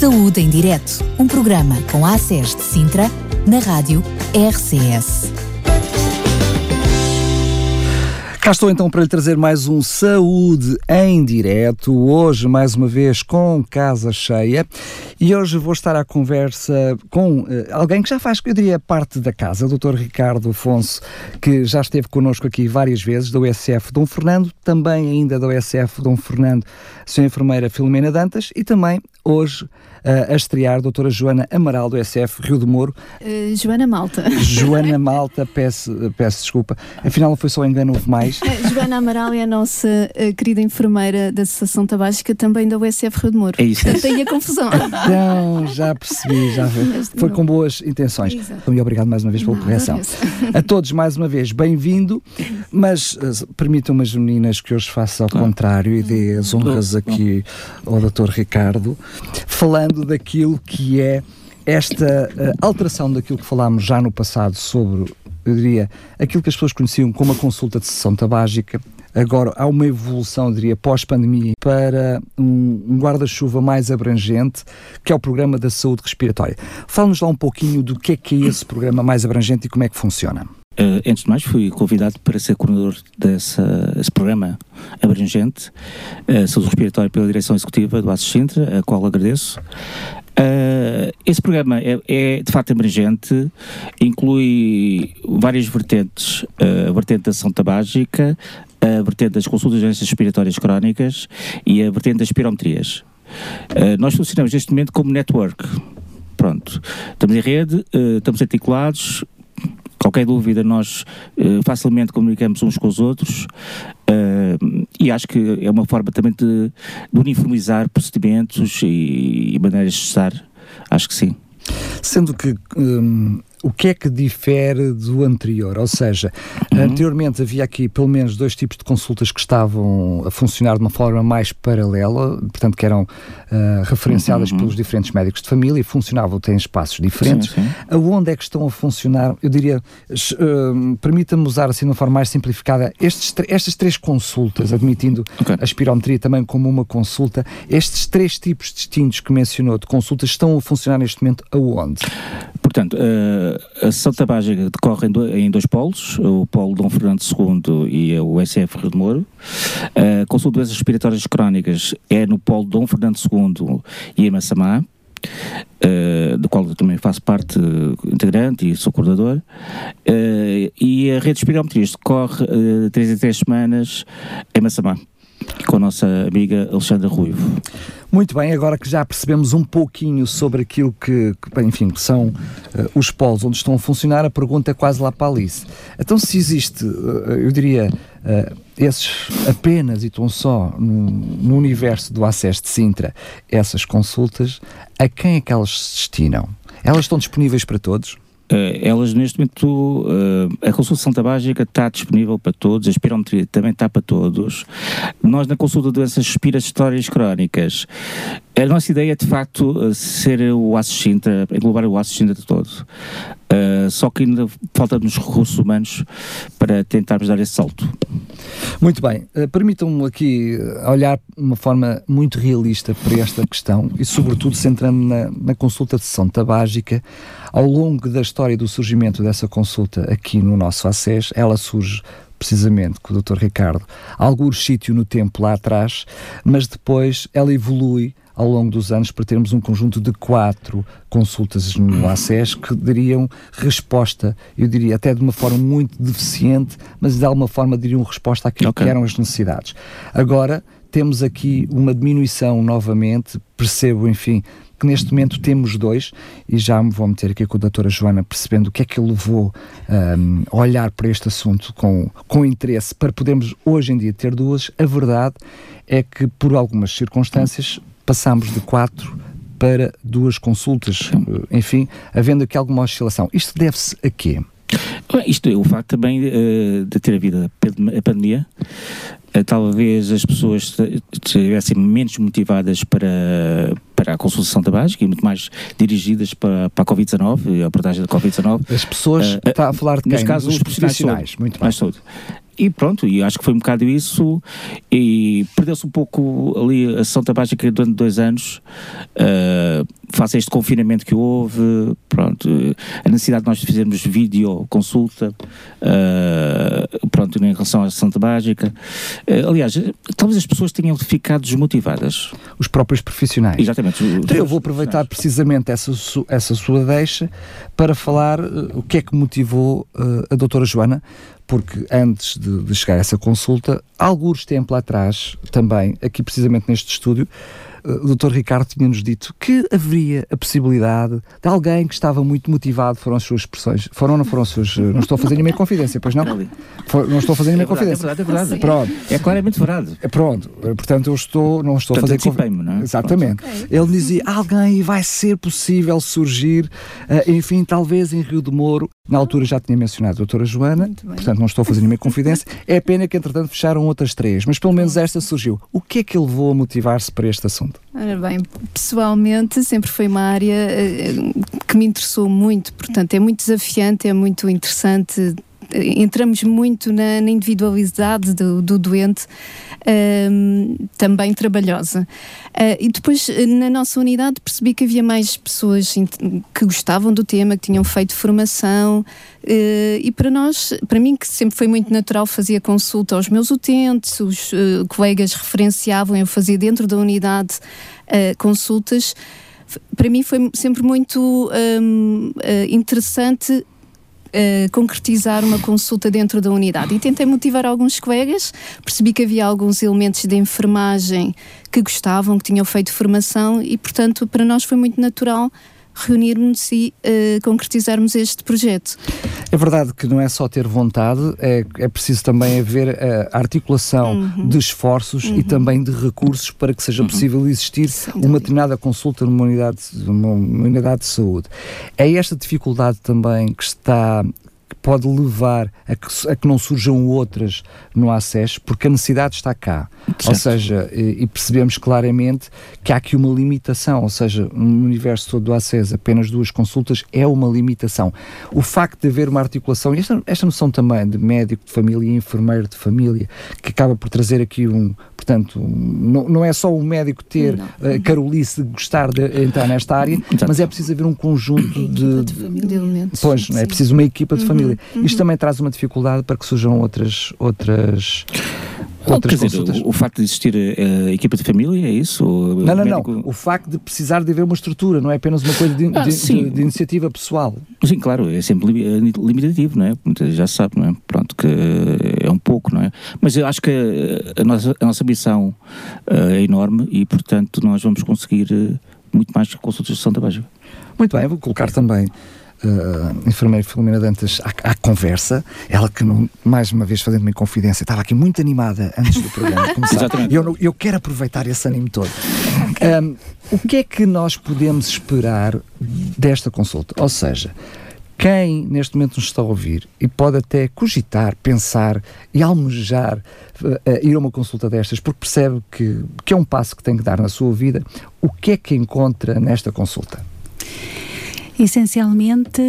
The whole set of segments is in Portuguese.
Saúde em Direto, um programa com a ACES de Sintra, na rádio RCS. Cá estou então para lhe trazer mais um Saúde em Direto, hoje mais uma vez com casa cheia e hoje vou estar à conversa com uh, alguém que já faz, eu diria, parte da casa, o Dr. Ricardo Afonso, que já esteve connosco aqui várias vezes, da USF Dom Fernando, também ainda da USF Dom Fernando, Sra. Enfermeira Filomena Dantas e também hoje uh, a estrear a doutora Joana Amaral, do SF Rio de Moro. Uh, Joana Malta. Joana Malta, peço, peço desculpa. Afinal, não foi só engano, houve mais. Uh, Joana Amaral é a nossa uh, querida enfermeira da Associação Tabágica, também da USF Rio de Moro. É isso. É Tem a confusão. Então, já percebi, já vi. Foi com boas intenções. Exato. E obrigado mais uma vez pela correção. A todos, mais uma vez, bem-vindo, mas uh, permitam-me as meninas que hoje faça ao contrário e dê as honras aqui ao Dr. Ricardo, falando daquilo que é esta uh, alteração daquilo que falámos já no passado sobre, eu diria, aquilo que as pessoas conheciam como a consulta de sessão tabágica. Agora há uma evolução, eu diria, pós-pandemia para um, um guarda-chuva mais abrangente, que é o programa da saúde respiratória. Fala-nos lá um pouquinho do que é que é esse programa mais abrangente e como é que funciona. Uh, antes de mais, fui convidado para ser coordenador desse programa abrangente, uh, saúde respiratória pela direção executiva do ASES Sintra, a qual agradeço. Uh, esse programa é, é, de facto abrangente, inclui várias vertentes, uh, a vertente da ação tabágica, a vertente das consultas de doenças respiratórias crónicas e a vertente das pirometrias. Uh, nós funcionamos neste momento como network. Pronto, estamos em rede, estamos articulados, qualquer dúvida nós uh, facilmente comunicamos uns com os outros uh, e acho que é uma forma também de, de uniformizar procedimentos e, e maneiras de estar, acho que sim. Sendo que hum, o que é que difere do anterior? Ou seja, uhum. anteriormente havia aqui pelo menos dois tipos de consultas que estavam a funcionar de uma forma mais paralela, portanto, que eram uh, referenciadas uhum. pelos diferentes médicos de família e funcionavam até em espaços diferentes. Sim, sim. Aonde é que estão a funcionar? Eu diria, uh, permita-me usar assim de uma forma mais simplificada, estes, estas três consultas, admitindo okay. a espirometria também como uma consulta, estes três tipos distintos que mencionou de consultas estão a funcionar neste momento aonde? Portanto, uh, a sessão tabágica decorre em, do, em, dois polos, o polo Dom Fernando II e o SF Rio de Moro. A consulta de doenças respiratórias crónicas é no polo Dom Fernando II e em Massamá. Uh, do qual eu também faço parte integrante e sou coordenador, uh, e a rede de espirometrias decorre uh, três em três semanas em Massamá com a nossa amiga Alexandra Ruivo. Muito bem, agora que já percebemos um pouquinho sobre aquilo que, que enfim, que são uh, os polos onde estão a funcionar, a pergunta é quase lá para a Alice. Então, se existe, uh, eu diria, uh, esses apenas e tão só no, no universo do acesso de Sintra, essas consultas, a quem é que elas se destinam? Elas estão disponíveis para todos? Uh, elas neste momento, uh, a consulta tabágica está disponível para todos, a espirometria também está para todos. Nós na consulta de doenças respiratórias crónicas, a nossa ideia é de facto eh, ser o assistente, englobar o assistente de todo. Uh, só que ainda falta-nos recursos humanos para tentarmos dar esse salto. Muito bem, uh, permitam-me aqui olhar de uma forma muito realista para esta questão e, sobretudo, centrando na, na consulta de sessão tabágica. Ao longo da história do surgimento dessa consulta aqui no nosso ACES, ela surge precisamente com o Dr. Ricardo, algum sítio no tempo lá atrás, mas depois ela evolui ao longo dos anos para termos um conjunto de quatro consultas no ACES que dariam resposta, eu diria até de uma forma muito deficiente, mas de alguma forma diriam resposta àquilo okay. que eram as necessidades. Agora temos aqui uma diminuição novamente, percebo, enfim, que neste momento temos dois, e já me vou meter aqui com a doutora Joana, percebendo o que é que levou um, olhar para este assunto com, com interesse, para podermos hoje em dia ter duas. A verdade é que, por algumas circunstâncias, passámos de quatro para duas consultas, enfim, havendo aqui alguma oscilação. Isto deve-se a quê? Isto é o facto também uh, de ter havido a pandemia, uh, talvez as pessoas estivessem menos motivadas para, para a consultação tabágica e muito mais dirigidas para, para a Covid-19, a abordagem da Covid-19. As pessoas, uh, está a falar de quem? Caso, os profissionais, muito mais saúde. E pronto, e acho que foi um bocado isso, e perdeu-se um pouco ali a sessão tabágica durante dois anos, uh, face a este confinamento que houve, pronto, a necessidade de nós fazermos vídeo consulta, uh, pronto, em relação à Santa Básica. Uh, aliás, talvez as pessoas tenham ficado desmotivadas. Os próprios profissionais. Exatamente. Então eu vou aproveitar precisamente essa, essa sua deixa para falar o que é que motivou a doutora Joana, porque antes de, de chegar a essa consulta, alguns tempo lá atrás, também, aqui precisamente neste estúdio, o Dr. Ricardo tinha-nos dito que haveria a possibilidade de alguém que estava muito motivado, foram as suas expressões, foram ou não foram as suas, não estou a fazer nenhuma confidência, pois não? For, não estou a fazer nenhuma é confidência. É verdade, é verdade. Pronto. É claramente verdade. É, pronto, portanto eu estou, não estou portanto, a fazer confidência. Não é? Exatamente. Okay. Ele dizia, alguém vai ser possível surgir, uh, enfim, talvez em Rio de Moro, na altura já tinha mencionado a doutora Joana, portanto não estou a fazer nenhuma confidência. É pena que entretanto fecharam outras três, mas pelo menos esta surgiu. O que é que ele levou a motivar-se para este assunto? Ora bem, pessoalmente sempre foi uma área uh, que me interessou muito, portanto é muito desafiante, é muito interessante entramos muito na, na individualidade do, do doente, um, também trabalhosa. Uh, e depois, na nossa unidade, percebi que havia mais pessoas que gostavam do tema, que tinham feito formação, uh, e para nós, para mim, que sempre foi muito natural, fazia consulta aos meus utentes, os uh, colegas referenciavam, eu fazia dentro da unidade consultas para mim foi sempre muito um, uh, interessante uh, concretizar uma consulta dentro da unidade. E tentei motivar alguns colegas, percebi que havia alguns elementos de enfermagem que gostavam, que tinham feito formação e, portanto, para nós foi muito natural reunirmos e uh, concretizarmos este projeto. É verdade que não é só ter vontade, é, é preciso também haver a articulação uhum. de esforços uhum. e também de recursos para que seja uhum. possível existir uma determinada consulta numa unidade, numa unidade de saúde. É esta dificuldade também que está pode levar a que, a que não surjam outras no acesso, porque a necessidade está cá. Certo. Ou seja, e, e, percebemos claramente que há aqui uma limitação, ou seja, no universo todo do acesso, apenas duas consultas é uma limitação. O facto de haver uma articulação, e esta, esta noção também de médico de família e enfermeiro de família, que acaba por trazer aqui um, portanto, não, não é só o médico ter uh, carolice de gostar de entrar nesta área, Exato. mas é preciso haver um conjunto de, de, de, elementos. Pois, é preciso uma equipa de uhum. família. Uhum. Isto também traz uma dificuldade para que surjam outras. outras outras dizer, o, o, facto de existir a, a, equipa de família é isso? não, não, médico... não. O facto de precisar de haver uma estrutura, não é apenas uma coisa de, ah, de, de, de iniciativa pessoal. Sim, claro, é sempre limitativo, não é? Já se sabe, não é? Pronto, que é um pouco, não é? Mas eu acho que a nossa, a nossa missão uh, é enorme e, portanto, nós vamos conseguir uh, muito mais consultas de Santa Básica. Muito bem, vou colocar também uh, enfermeira Filomena Dantas à, à, conversa, ela que não, mais uma vez fazendo-me confidência, estava aqui muito animada antes do programa começar. Exatamente. Eu, eu quero aproveitar esse ânimo todo. Um, o que é que nós podemos esperar desta consulta? Ou seja, quem neste momento nos está a ouvir e pode até cogitar, pensar e almejar uh, ir a uma consulta destas, porque percebe que, que é um passo que tem que dar na sua vida, o que é que encontra nesta consulta? Essencialmente,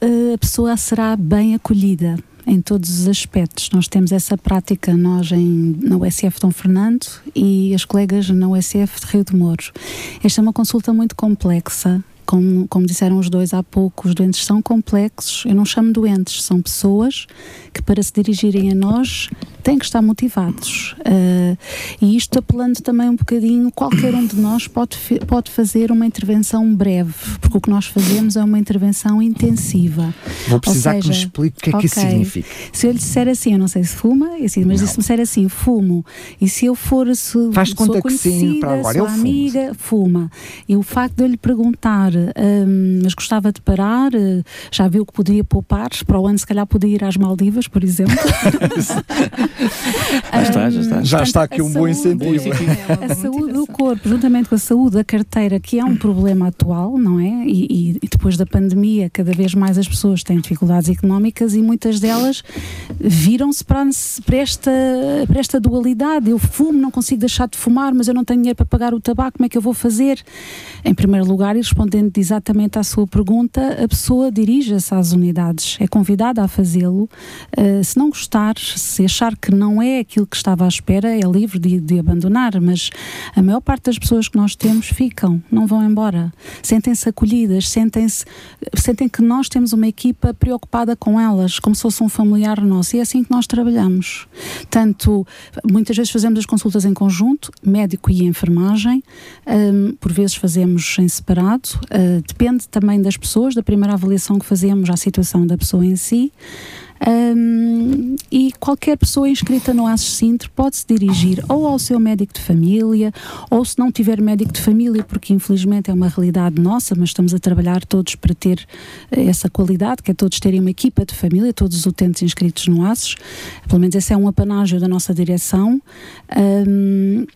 eh, a pessoa será bem acolhida em todos os aspectos. Nós temos essa prática, nós em, na USF Dom Fernando e as colegas na USF de Rio de Mouros. Esta é uma consulta muito complexa como, como disseram os dois há pouco, os doentes são complexos. Eu não chamo doentes, são pessoas que, para se dirigirem a nós, têm que estar motivados. Uh, e isto apelando também um bocadinho, qualquer um de nós pode, pode fazer uma intervenção breve, porque o que nós fazemos é uma intervenção intensiva. Vou precisar seja, que me explique o que é okay, que isso significa. Se eu lhe disser assim, eu não sei se fuma, assim, mas não. se me disser assim, fumo, e se eu for se, Faz conta que sim, para agora eu fumo. amiga, fuma. E o facto de eu lhe perguntar um, mas gostava de parar. Uh, já viu que poderia poupar. Para o ano, se calhar, podia ir às Maldivas, por exemplo. já está, já está. Já está aqui um bom incentivo. A saúde do corpo, juntamente com a saúde da carteira, que é um problema atual, não é? E, e depois da pandemia, cada vez mais as pessoas têm dificuldades económicas e muitas delas viram-se para, para, esta, para esta dualidade. Eu fumo, não consigo deixar de fumar, mas eu não tenho dinheiro para pagar o tabaco, como é que eu vou fazer? Em primeiro lugar, e respondendo respondendo exatamente à sua pergunta, a pessoa dirige-se às unidades, é convidada a fazê-lo. Uh, se não gostar, se achar que não é aquilo que estava à espera, é livre de, de abandonar, mas a maior parte das pessoas que nós temos ficam, não vão embora. Sentem-se acolhidas, sentem-se, sentem que nós temos uma equipa preocupada com elas, como se fosse um familiar nosso, e é assim que nós trabalhamos. Tanto, muitas vezes fazemos as consultas em conjunto, médico e enfermagem, um, por vezes fazemos em separado, uh, depende também das pessoas, da primeira avaliação que fazemos à situação da pessoa em si. Um, e qualquer pessoa inscrita no ASES Sintre pode se dirigir ou ao seu médico de família, ou se não tiver médico de família, porque infelizmente é uma realidade nossa, mas estamos a trabalhar todos para ter eh, essa qualidade, que é todos terem uma equipa de família, todos os utentes inscritos no ASES. Pelo menos esse é um apanágio da nossa direção. Um,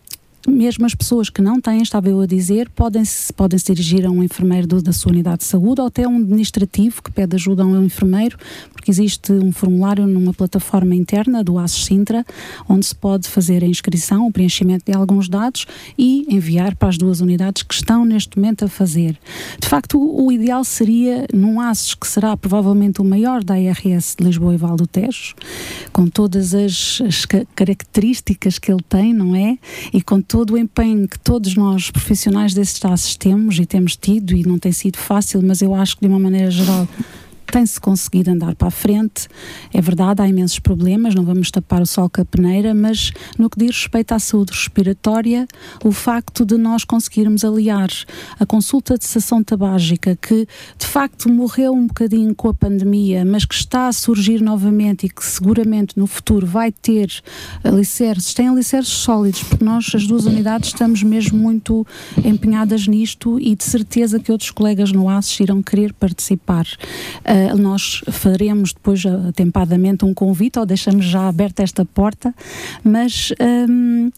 mesmo as pessoas que não têm, estava eu a dizer, podem se, podem -se dirigir a um enfermeiro do, da sua unidade de saúde ou até um administrativo que pede ajuda a um enfermeiro, porque existe um formulário numa plataforma interna do ASES Sintra, onde se pode fazer a inscrição, o preenchimento de alguns dados e enviar para as duas unidades que estão neste momento a fazer. De facto, o, o ideal seria num ASES que será provavelmente o maior da IRS de Lisboa e Val do Tejo, com todas as, as características que ele tem, não é? E com todo o empenho que todos nós profissionais desses tassos temos e temos tido, e não tem sido fácil, mas eu acho que de uma maneira geral tem-se conseguido andar para a frente. É verdade, há imensos problemas, não vamos tapar o sol com a peneira, mas no que diz respeito à saúde respiratória, o facto de nós conseguirmos aliar a consulta de sessão tabágica, que de facto morreu um bocadinho com a pandemia, mas que está a surgir novamente e que seguramente no futuro vai ter alicerces, tem alicerces sólidos, porque nós, as duas unidades, estamos mesmo muito empenhadas nisto e de certeza que outros colegas no ASES irão querer participar. Uh, eh, nós faremos depois atempadamente um convite ou deixamos já aberta esta porta, mas. Um,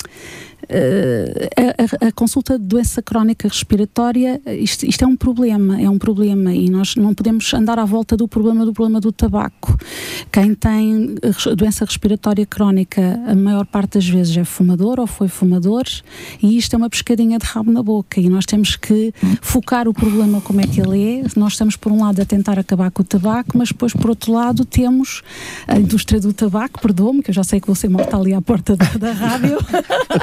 Uh, a, a, consulta de doença crónica respiratória, isto, isto, é um problema, é um problema e nós não podemos andar à volta do problema do problema do tabaco. Quem tem doença respiratória crónica, a maior parte das vezes é fumador ou foi fumador e isto é uma pescadinha de rabo na boca e nós temos que focar o problema como é que ele é. Nós estamos por um lado a tentar acabar com o tabaco, mas depois por outro lado temos a indústria do tabaco, perdoa-me, que eu já sei que você morta ali à porta da, da rádio.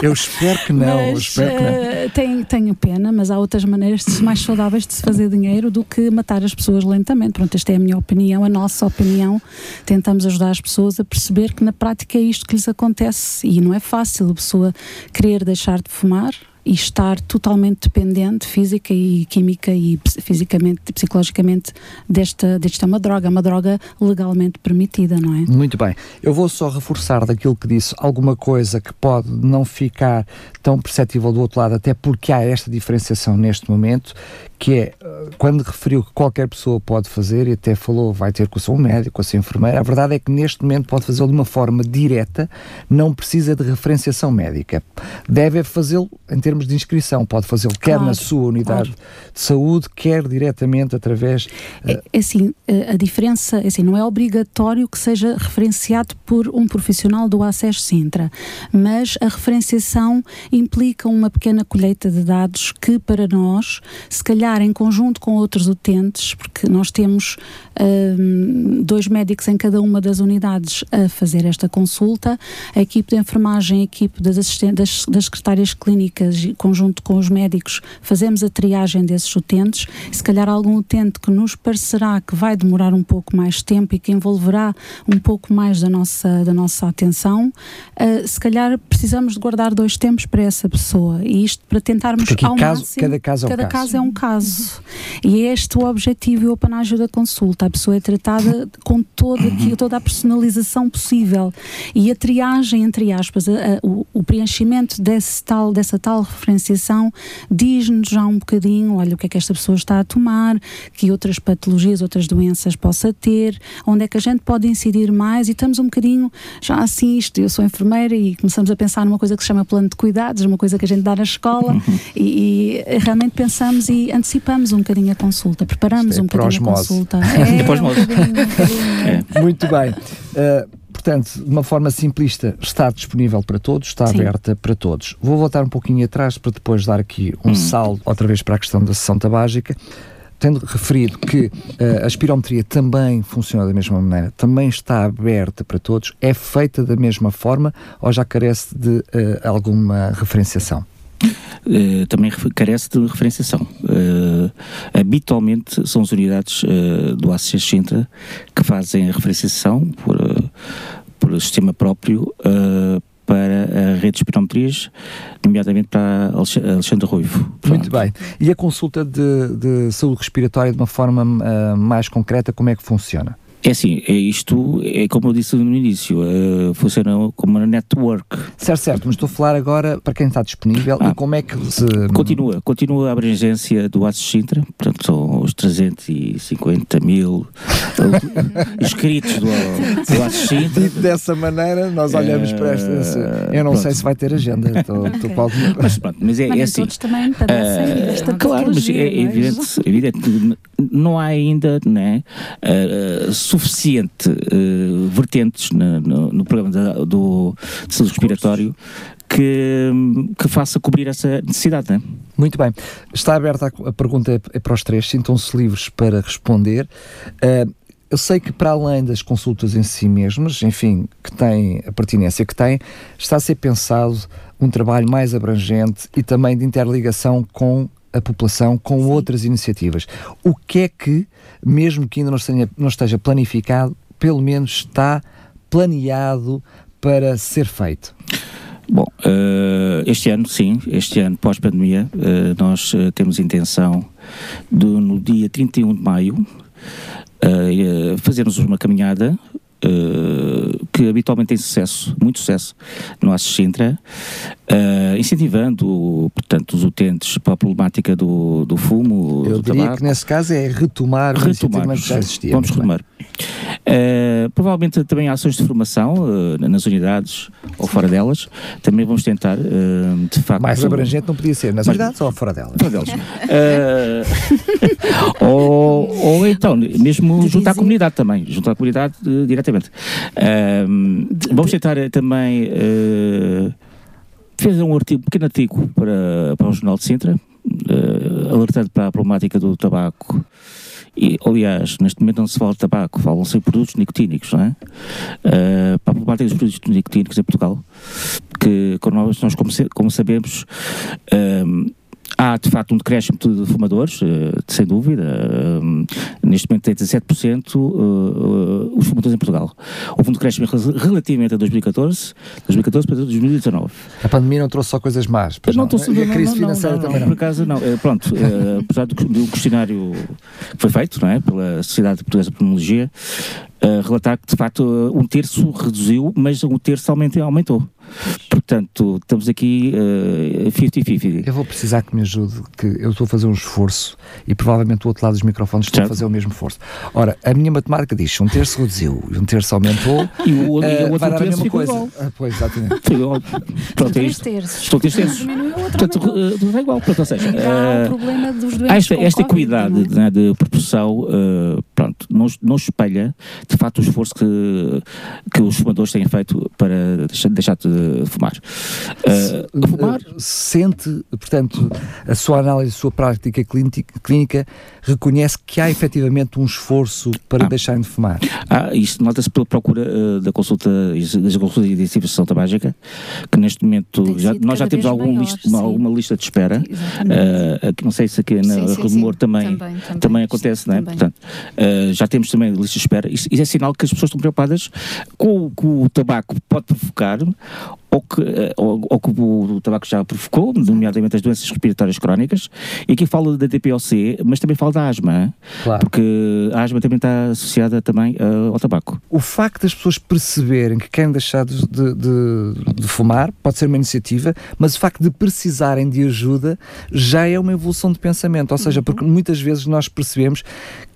Eu espero que não, mas, espero que não. Uh, tenho, tenho pena, mas há outras maneiras mais saudáveis de se fazer dinheiro do que matar as pessoas lentamente. Pronto, esta é a minha opinião, a nossa opinião. Tentamos ajudar as pessoas a perceber que na prática é isto que lhes acontece e não é fácil a pessoa querer deixar de fumar e estar totalmente dependente física e química e fisicamente e psicologicamente desta, desta uma droga, uma droga legalmente permitida, não é? Muito bem. Eu vou só reforçar daquilo que disse alguma coisa que pode não ficar tão perceptível do outro lado, até porque há esta diferenciação neste momento, que é eh, quando referiu que qualquer pessoa pode fazer, e até falou vai ter com o seu médico, com a sua enfermeira, a verdade é que neste momento pode fazê-lo de uma forma direta, não precisa de referenciação médica. Deve fazê-lo em termos de inscrição, pode fazê-lo quer claro, na sua unidade claro. de saúde, quer diretamente através. Uh... É, assim, a diferença, é assim, não é obrigatório que seja referenciado por um profissional do ACES Sintra, mas a referenciação implica uma pequena colheita de dados que para nós, se calhar em conjunto com outros utentes, porque nós temos um, dois médicos em cada uma das unidades a fazer esta consulta, a equipe de enfermagem, a equipe das, das, das secretárias clínicas, conjunto com os médicos, fazemos a triagem desses utentes. Se calhar algum utente que nos parecerá que vai demorar um pouco mais tempo e que envolverá um pouco mais da nossa, da nossa atenção, uh, se calhar precisamos de guardar dois tempos para essa pessoa e isto para tentarmos ao caso, máximo, cada caso é um cada caso. caso é um caso. E é este o objetivo e o apanágio da consulta. A pessoa é tratada com todo aqui, toda a personalização possível. E a triagem, entre aspas, a, a, o, o, preenchimento desse tal, dessa tal referenciação diz-nos já um bocadinho, olha, o que é que esta pessoa está a tomar, que outras patologias, outras doenças possa ter, onde é que a gente pode incidir mais e estamos um bocadinho já assim, isto, eu sou enfermeira e começamos a pensar numa coisa que se chama plano de cuidados, uma coisa que a gente dá na escola uhum. e, e realmente pensamos e antecipamos um bocadinho a consulta, preparamos é um bocadinho a consulta. É, é um bocadinho, é. Muito bem. Uh, portanto, de uma forma simplista, está disponível para todos, está Sim. aberta para todos. Vou voltar um pouquinho atrás para depois dar aqui um hum. saldo outra vez para a questão da sessão tabágica. tendo referido que uh, a espirometria também funciona da mesma maneira, também está aberta para todos, é feita da mesma forma ou já carece de uh, alguma referenciação? Uh, também carece de referenciação. Habitualmente são as unidades do ACS Sintra que fazem a referenciação por, por sistema próprio para a rede de espirometrias, nomeadamente para Alexandre Ruivo. Muito bem. E a consulta de, de saúde respiratória de uma forma uh, mais concreta, como é que funciona? É assim, é isto é como eu disse no início, uh, funciona como uma network. Certo, certo, mas estou a falar agora para quem está disponível ah, e como é que se... Continua, continua a abrangência do Aces Sintra, portanto são os 350 mil inscritos do, do Aces Sintra. Dito dessa maneira, nós olhamos uh, para esta... Eu não pronto. sei se vai ter agenda, estou, okay. pode... Mas pronto, mas é, é assim... também para uh, Claro, mas é, é evidente, evidente, não há ainda, né, uh, suficiente uh, vertentes no, no, no programa da, do, de saúde respiratório que, que faça cobrir essa necessidade. Né? Muito bem. Está aberta a, a pergunta é para os três, sintam-se livres para responder. Uh, eu sei que para além das consultas em si mesmas, enfim, que têm a pertinência que têm, está a ser pensado um trabalho mais abrangente e também de interligação com a população com Sim. outras iniciativas. O que é que, mesmo que ainda não, tenha, não esteja planificado, pelo menos está planeado para ser feito? Bom, uh, este ano, sim, este ano pós-pandemia, uh, nós uh, temos intenção de, no dia 31 de maio, fazermos uma caminhada que habitualmente tem sucesso, muito sucesso no Assis Sintra, uh, incentivando, portanto, os utentes para a problemática do, do fumo, Eu do diria tabaco. que nesse caso é retomar, retomar o que já existia. Vamos retomar. Uh, provavelmente também ações de formação uh, nas unidades ou fora delas. Também vamos tentar, uh, de facto. Mais abrangente não podia ser, nas mas, unidades ou fora delas? Fora delas. ou, ou então, mesmo junto à comunidade também, junto à comunidade diretamente. vamos tentar também fazer um, artigo, um pequeno artigo para, para o Jornal de Sintra, alertando para a problemática do tabaco e, aliás, neste momento não se fala de tabaco, falam-se em produtos nicotínicos, não é? Uh, para a problemática dos produtos nicotínicos em Portugal, que nós, nós como, como sabemos, uh, Há, de facto, um decréscimo de fumadores, uh, sem dúvida. Uh, neste momento tem 17% uh, os fumadores em Portugal. Houve um decréscimo relativamente a 2014, 2014 para 2019. A pandemia não trouxe só coisas más, pois não, não. Trouxe, e a crise não, financeira não, também não. Por acaso, não. Eh, pronto, eh, apesar do, do questionário que foi feito não é, pela Sociedade Portuguesa de Pneumologia, relatar que, de facto, um terço reduziu, mas um terço aumentou. Portanto, estamos aqui 50-50. Uh, eu vou precisar que me ajude, que eu estou a fazer um esforço e provavelmente do outro lado dos microfones certo. a fazer o mesmo esforço. Ora, a minha matemática diz um terço reduziu e um terço aumentou. E o, uh, e o outro terço a mesma coisa. Igual. Ah, pois, exatamente. Pronto, é isto. Estou três terços. Portanto, tudo é igual. Portanto, ou seja, uh, o esta, esta equidade né, de proporção, uh, pronto, não, não espelha de facto o esforço que, que os fumadores têm feito para deixar, deixar de fumar. Uh, fumar. Sente, portanto, a sua análise, a sua prática clínica, reconhece que há efetivamente um esforço para ah. deixarem de fumar. Ah, isto nota-se pela procura uh, da consulta, das consultas de identificação tabágica, que neste momento já, nós já temos algum maior, alguma lista de espera. Uh, não sei se aqui na Remor também, também, também, também, acontece, não é? Portanto, uh, já temos também lista de espera. Isso, isso é sinal que as pessoas estão preocupadas com o que o tabaco pode provocar ou que, eh, ou, ou que o, o, tabaco já provocou, nomeadamente as doenças respiratórias crónicas, e aqui fala da DPOC, mas também fala da asma, claro. porque a asma também está associada também uh, ao tabaco. O facto das pessoas perceberem que querem deixar de, de, de, fumar pode ser uma iniciativa, mas o facto de precisarem de ajuda já é uma evolução de pensamento, ou seja, uhum. porque muitas vezes nós percebemos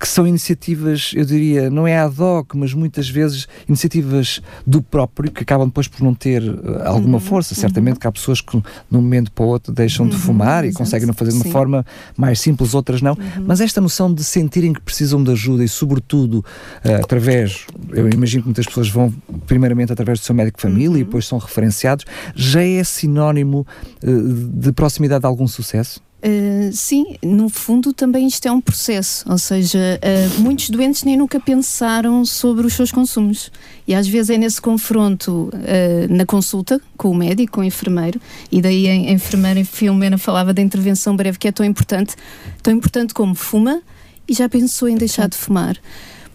que são iniciativas, eu diria, não é ad hoc, mas muitas vezes iniciativas do próprio, que acabam depois por não ter uh, alguma uhum, força. Uhum. Certamente que há pessoas que, de um momento para o outro, deixam uhum, de fumar e conseguem fazer de uma Sim. forma mais simples, outras não. Uhum. Mas esta noção de sentirem que precisam de ajuda e, sobretudo, uh, através, eu imagino que muitas pessoas vão, primeiramente, através do seu médico de família e uhum. depois são referenciados, já é sinónimo uh, de proximidade de algum sucesso? Uh, sim, no fundo também isto é um processo, ou seja, uh, muitos doentes nem nunca pensaram sobre os seus consumos e às vezes é nesse confronto uh, na consulta com o médico, com o enfermeiro, e daí a, a enfermeira Filomena falava da intervenção breve que é tão importante, tão importante como fuma e já pensou em deixar de fumar.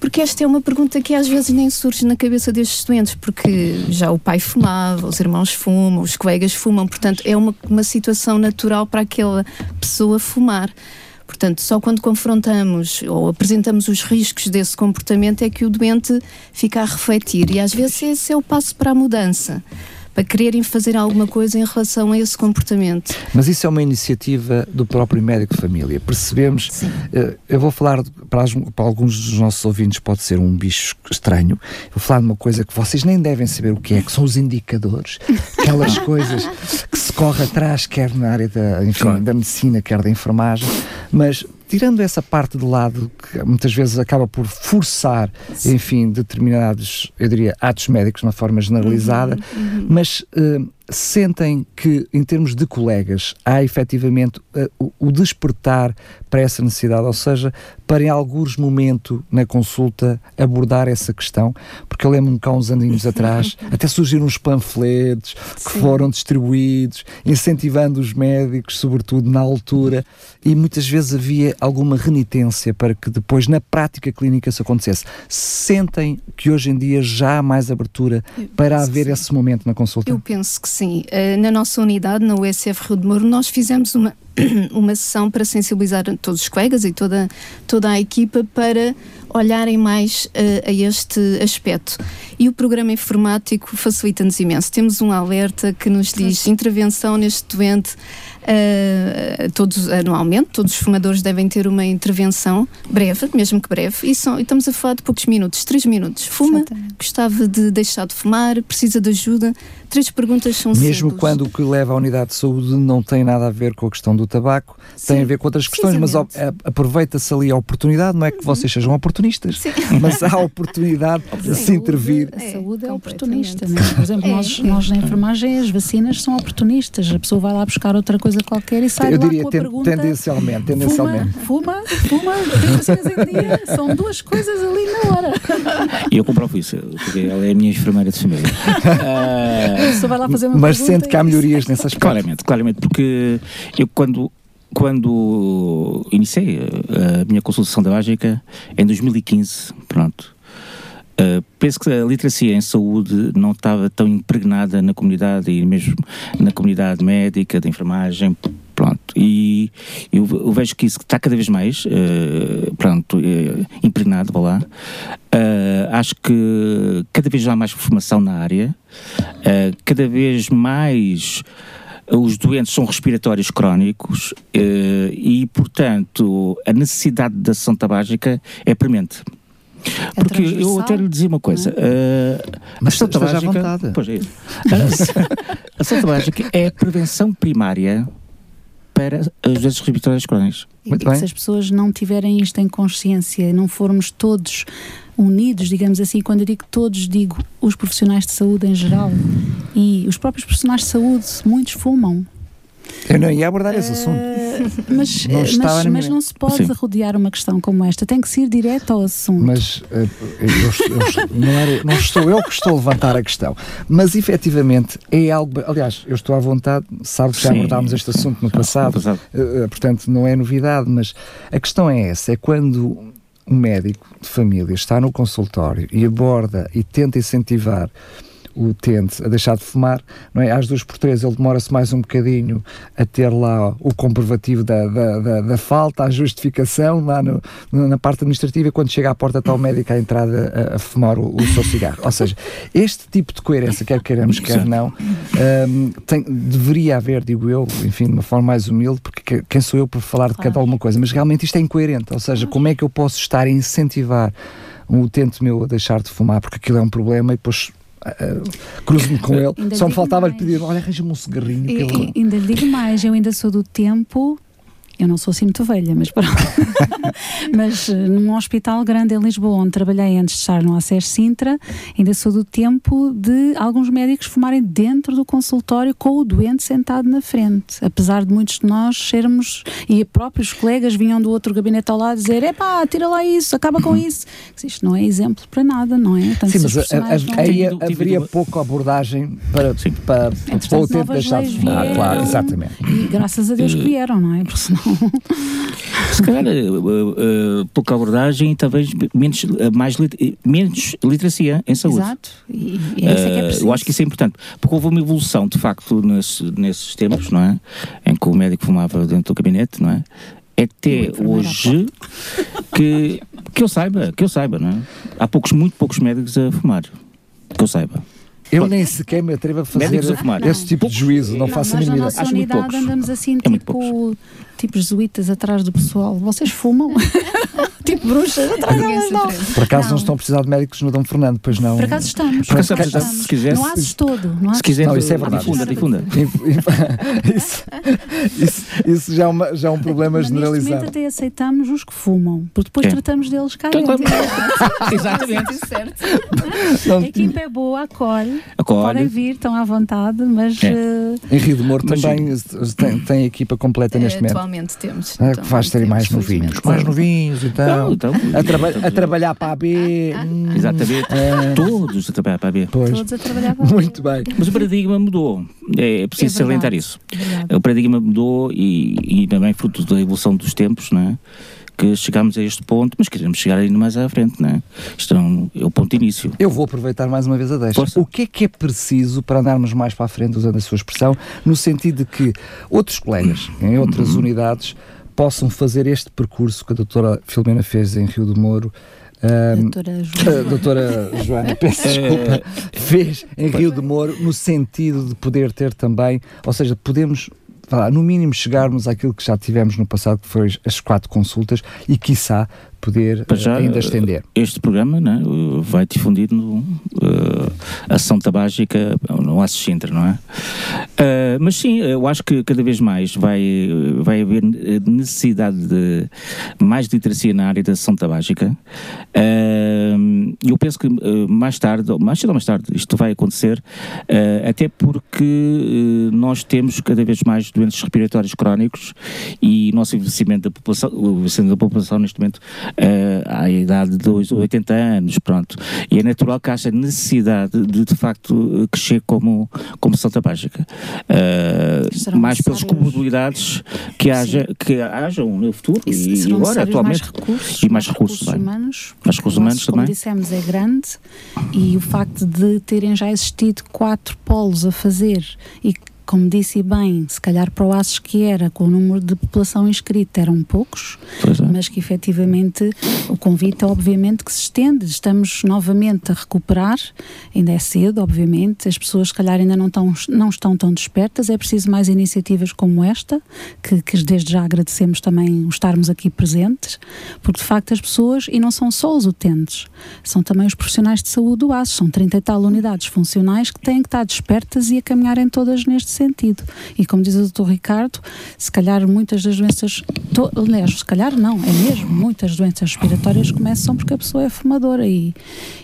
Porque esta é uma pergunta que às vezes nem surge na cabeça destes doentes, porque já o pai fumava, os irmãos fumam, os colegas fumam, portanto é uma, uma situação natural para aquela pessoa fumar. Portanto, só quando confrontamos ou apresentamos os riscos desse comportamento é que o doente fica a refletir. E às vezes esse é o passo para a mudança para quererem fazer alguma coisa em relação a esse comportamento. Mas isso é uma iniciativa do próprio médico de família. Percebemos, uh, eu vou falar para, as, para, alguns dos nossos ouvintes, pode ser um bicho estranho. Vou falar de uma coisa que vocês nem devem saber o que é, que são os indicadores, aquelas coisas que se corre atrás, quer na área da, enfim, claro. da medicina, quer da enfermagem, mas tirando essa parte de lado que muitas vezes acaba por forçar, enfim, determinados, eu diria, atos médicos de uma forma generalizada, uhum, uhum. mas uh, sentem que, em termos de colegas, há efetivamente uh, o, despertar para essa necessidade, ou seja, para em alguns momentos na consulta abordar essa questão, porque eu lembro-me cá uns aninhos atrás, até surgiram uns panfletos que Sim. foram distribuídos, incentivando os médicos, sobretudo na altura, e muitas vezes havia alguma renitência para que depois na prática clínica isso acontecesse. Sentem que hoje em dia já há mais abertura para haver esse momento na consulta? Eu penso que sim Sim, eh, na nossa unidade, na USF Rio de Moro, nós fizemos uma, uma sessão para sensibilizar todos os colegas e toda, toda a equipa para olharem mais uh, a este aspecto. E o programa informático facilita-nos imenso. Temos um alerta que nos diz intervenção neste doente Uh, todos anualmente, todos os fumadores devem ter uma intervenção breve, mesmo que breve, e, são, e estamos a falar de poucos minutos, três minutos. Fuma, Exatamente. gostava de deixar de fumar, precisa de ajuda. Três perguntas são Mesmo simples. quando o que leva à unidade de saúde não tem nada a ver com a questão do tabaco, Sim, tem a ver com outras questões, mas aproveita-se ali a oportunidade, não é que uhum. vocês sejam oportunistas, Sim. mas há a oportunidade de se intervir. A saúde é, é oportunista, não é? Por exemplo, é, nós, nós na enfermagem as vacinas são oportunistas, a pessoa vai lá buscar outra coisa qualquer e sai Eu lá diria com a ten, pergunta, tendencialmente, tendencialmente. Fuma, fuma, fuma, em dia, são duas coisas ali na hora. E eu comprovo isso, porque ela é a minha enfermeira de família. uh, pessoa vai lá fazer uma mas sente que há melhorias nessa aspecto. Claramente, claramente, porque eu quando quando iniciei a minha consultação da básica em 2015, pronto, uh, penso que a literacia em saúde não estava tão impregnada na comunidade e mesmo na comunidade médica, da enfermagem, pronto, e eu, eu vejo que isso está cada vez mais, uh, pronto, uh, impregnado, vá lá, acho que cada vez há mais formação na área, cada vez mais os doentes são respiratórios crónicos e, portanto, a necessidade da ação tabágica é premente. É Porque eu até lhe dizia uma coisa, uh, a ação tabágica, pois é, a tabágica é a prevenção primária para os doentes respiratórios crónicos. Muito e bem. se as pessoas não tiverem isto em consciência, não formos todos unidos, digamos assim, quando eu digo todos, digo os profissionais de saúde em geral e os próprios profissionais de saúde, muitos fumam. Eu não ia abordar esse assunto. Uh, mas, não mas, mas não se pode Sim. rodear uma questão como esta, tem que ser direto ao assunto. Mas uh, eu, eu, não, era, não estou eu que estou a levantar a questão, mas efetivamente é algo. Aliás, eu estou à vontade, sabe que já abordámos este assunto no passado, uh, portanto não é novidade, mas a questão é essa: é quando um médico de família está no consultório e aborda e tenta incentivar o utente a deixar de fumar, não é? Às duas por três ele demora-se mais um bocadinho a ter lá o comprovativo da, da, da, da falta, a justificação lá no, na parte administrativa e quando chega à porta está o médico à entrada a, a fumar o, o, seu cigarro. Ou seja, este tipo de coerência, quer queiramos, quer não, um, tem, deveria haver, digo eu, enfim, de uma forma mais humilde, porque quem sou eu para falar de cada alguma coisa, mas realmente isto é incoerente. Ou seja, como é que eu posso estar a incentivar um utente meu a deixar de fumar porque aquilo é um problema e depois Uh, cruzo-me com ele. Ainda Só me faltava lhe pedir: olha, arranja-me um cigarrinho. E, Ainda lhe digo mais: eu ainda sou do tempo Eu não sou assim muito velha, mas pronto. mas uh, num hospital grande em Lisboa, onde trabalhei antes de estar no ACES Sintra, ainda sou do tempo de alguns médicos fumarem dentro do consultório com o doente sentado na frente. Apesar de muitos de nós sermos, e próprios colegas vinham do outro gabinete ao lado dizer: epá, tira lá isso, acaba com isso. Isto não é exemplo para nada, não é? Tanto Sim, mas a, a, aí haveria pouca abordagem para, Sim. para, para o tempo deixar de fumar. Claro, exatamente. E graças a Deus que vieram, não é? Porque senão. Se calhar uh, uh, pouca abordagem e talvez menos, mais lit menos literacia em saúde. Exato. E, e é isso é que é preciso. Eu acho que isso é importante. Porque houve uma evolução, de facto, nesse, nesses tempos, não é? Em que o médico fumava dentro do gabinete, não é? É até hoje que, que eu saiba, que eu saiba, não é? Há poucos, muito poucos médicos a fumar. Que eu saiba. Eu nem sequer me atrevo a fazer a esse tipo de juízo, não, não faço a mínima ideia. Acho muito poucos. andamos assim, é tipo, tipo jesuítas atrás do pessoal. Vocês fumam? tipo bruxas atrás delas, não. Por acaso não. não estão a precisar de médicos no Dom Fernando, pois não. Por acaso estamos. Por acaso estamos. Se quiser, não há todo. Não, se quiser, não, isso é verdade. Difunda, difunda. isso, isso, isso já, é uma, já é um problema Mas generalizado. Neste até aceitamos os que fumam, porque depois é. tratamos deles cá então. Exatamente. certo. a equipa é boa, acolhe. acolhe. Podem vir, estão à vontade, mas... É. Uh... Em Rio de Moro também tem, tem equipa completa neste momento. Temos. Ah, que vais ter mais novinhos. Mais novinhos, então. então a, traba a, trabalhar para a B. Hum, Exatamente. É... Todos a trabalhar para a B. Pois. Todos a trabalhar para a B. Muito bem. Mas o paradigma mudou. É, é preciso é salientar isso. É o paradigma mudou e, e também fruto da evolução dos tempos, não é? Que chegámos a este ponto, mas queremos chegar ainda mais à frente, não é? Isto é o ponto de início. Eu vou aproveitar mais uma vez a deixa. Força. O que é que é preciso para andarmos mais para a frente, usando a sua expressão, no sentido de que outros colegas em outras uhum. unidades possam fazer este percurso que a doutora Filomena fez em Rio do Moro, um, doutora Joana, a doutora Joana peço desculpa, fez em Rio de Moro no sentido de poder ter também, ou seja, podemos no mínimo chegarmos àquilo que já tivemos no passado, que foi as quatro consultas, e quiçá poder já, ainda estender. Este programa né, vai difundir no uh, Ação Tabágica no Aço Sintra, não é? Uh, mas sim, eu acho que cada vez mais vai, vai haver necessidade de mais literacia na área da ação tabágica. Uh, eu penso que mais tarde, mais cedo ou mais tarde, isto vai acontecer, até porque nós temos cada vez mais doentes respiratórios crónicos e o nosso envelhecimento da população, o envelhecimento da população neste momento uh, à idade de 80 anos, pronto. E é natural que haja necessidade de, de facto, crescer como, como Santa Básica. Uh, mais pelas comorbidades que, haja, que hajam no futuro e, e agora, atualmente. Mais recursos, e mais recursos, recursos humanos. Mais recursos humanos como também. Como dissemos, é grande e o facto de terem já existido quatro polos a fazer e como disse bem, se calhar para o ASES que era, com o número de população inscrita, eram poucos, é. mas que efetivamente o convite, obviamente, que se estende. Estamos novamente a recuperar, ainda é cedo, obviamente, as pessoas, se calhar, ainda não estão, não estão tão despertas. É preciso mais iniciativas como esta, que, que desde já agradecemos também estarmos aqui presentes, porque de facto as pessoas, e não são só os utentes, são também os profissionais de saúde do ASES, são 30 e tal unidades funcionais que têm que estar despertas e a caminharem todas neste sentido. E como diz o Dr. Ricardo, se calhar muitas das doenças, to, aliás, se calhar não, é mesmo, muitas doenças respiratórias começam porque a pessoa é fumadora e,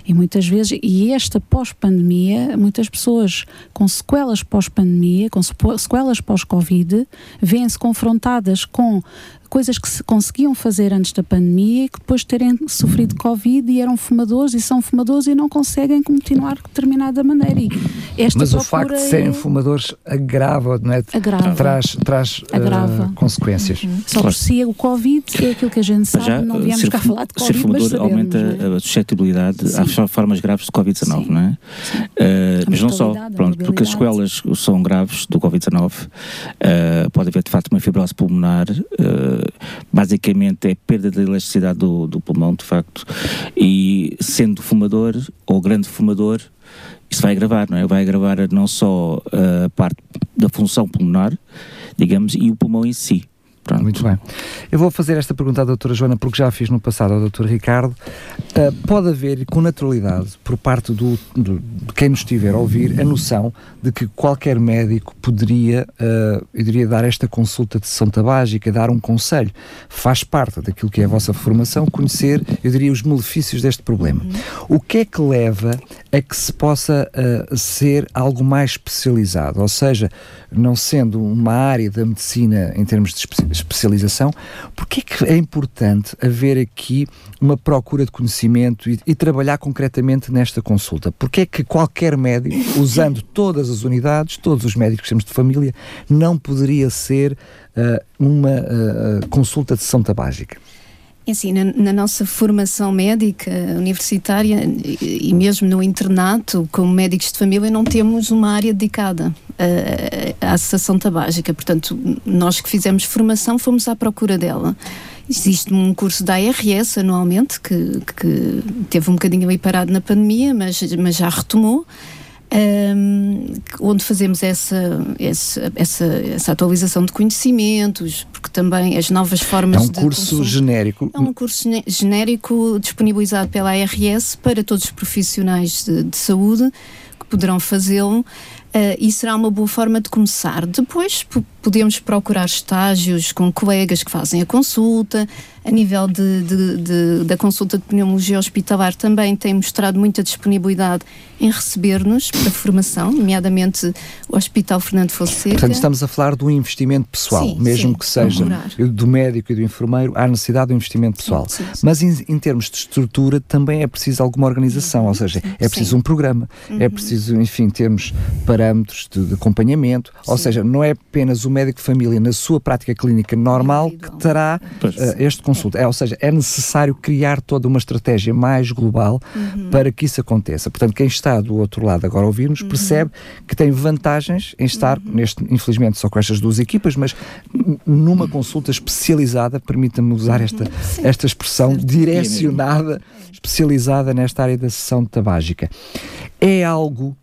e muitas vezes, e esta pós-pandemia, muitas pessoas com sequelas pós-pandemia, com sequelas pós-Covid, vêm-se confrontadas com coisas que se conseguiam fazer antes da pandemia e que depois de terem sofrido Covid e eram fumadores e são fumadores e não conseguem continuar de determinada maneira. E esta Mas o facto de serem é... fumadores agrava, não é? Agrava. Traz, traz agrava. Uh, consequências. Uhum. Só por si o Covid é aquilo que a gente sabe, já, não viemos cá falar de Covid, ser fumador sabemos, aumenta é? a suscetibilidade Sim. às formas graves de Covid-19, não é? Uh, mas não só, pronto, porque as sequelas são graves do Covid-19, uh, pode haver de facto uma fibrose pulmonar, uh, basicamente é perda da elasticidade do, do pulmão, de facto, e sendo fumador ou grande fumador, isso vai agravar, não é? Vai agravar não só a parte da função pulmonar, digamos, e o pulmão em si. Pronto. Muito bem. Eu vou fazer esta pergunta à doutora Joana, porque já fiz no passado ao doutor Ricardo. Uh, pode haver, com naturalidade, por parte do, do, de quem nos estiver a ouvir, a noção de que qualquer médico poderia, uh, eu diria, dar esta consulta de sessão tabágica, dar um conselho. Faz parte daquilo que é a vossa formação, conhecer, eu diria, os malefícios deste problema. Uhum. O que é que leva a que se possa uh, ser algo mais especializado? Ou seja, não sendo uma área da medicina em termos de especialização, porque é que é importante haver aqui uma procura de conhecimento e, e trabalhar concretamente nesta consulta? Porque é que qualquer médico, usando todas as unidades, todos os médicos que temos de família, não poderia ser uh, uma uh, consulta de sessão tabágica? Assim, na, na, nossa formação médica universitária e, e, mesmo no internato, como médicos de família, não temos uma área dedicada à, à sessão tabágica. Portanto, nós que fizemos formação fomos à procura dela. Existe um curso da ARS anualmente, que, que teve um bocadinho ali parado na pandemia, mas, mas já retomou um, onde fazemos essa, essa, essa, essa, atualização de conhecimentos, porque também as novas formas de. É um curso consumo, genérico. É um curso genérico disponibilizado pela ARS para todos os profissionais de, de saúde que poderão fazê-lo. Uh, e será uma boa forma de começar. Depois podemos procurar estágios com colegas que fazem a consulta, a nível de, de, de, da consulta de pneumologia hospitalar também tem mostrado muita disponibilidade em receber-nos para formação, nomeadamente o Hospital Fernando Fonseca. Portanto, estamos a falar do investimento pessoal, sim, mesmo sim, que seja do médico e do enfermeiro, há necessidade do investimento pessoal. Sim, Mas em, em, termos de estrutura também é preciso alguma organização, ou seja, é preciso um programa, é uhum. é preciso, enfim, termos parâmetros de, acompanhamento, ou seja, não é apenas o médico de família na sua prática clínica normal que terá uh, este consulta. É, ou seja, é necessário criar toda uma estratégia mais global uhum. para que isso aconteça. Portanto, quem está do outro lado agora a ouvir-nos uhum. percebe que tem vantagens em estar, uhum. neste, infelizmente, só com estas duas equipas, mas numa consulta especializada, permita-me usar esta, esta expressão, certo. direcionada, especializada nesta área da sessão tabágica. É algo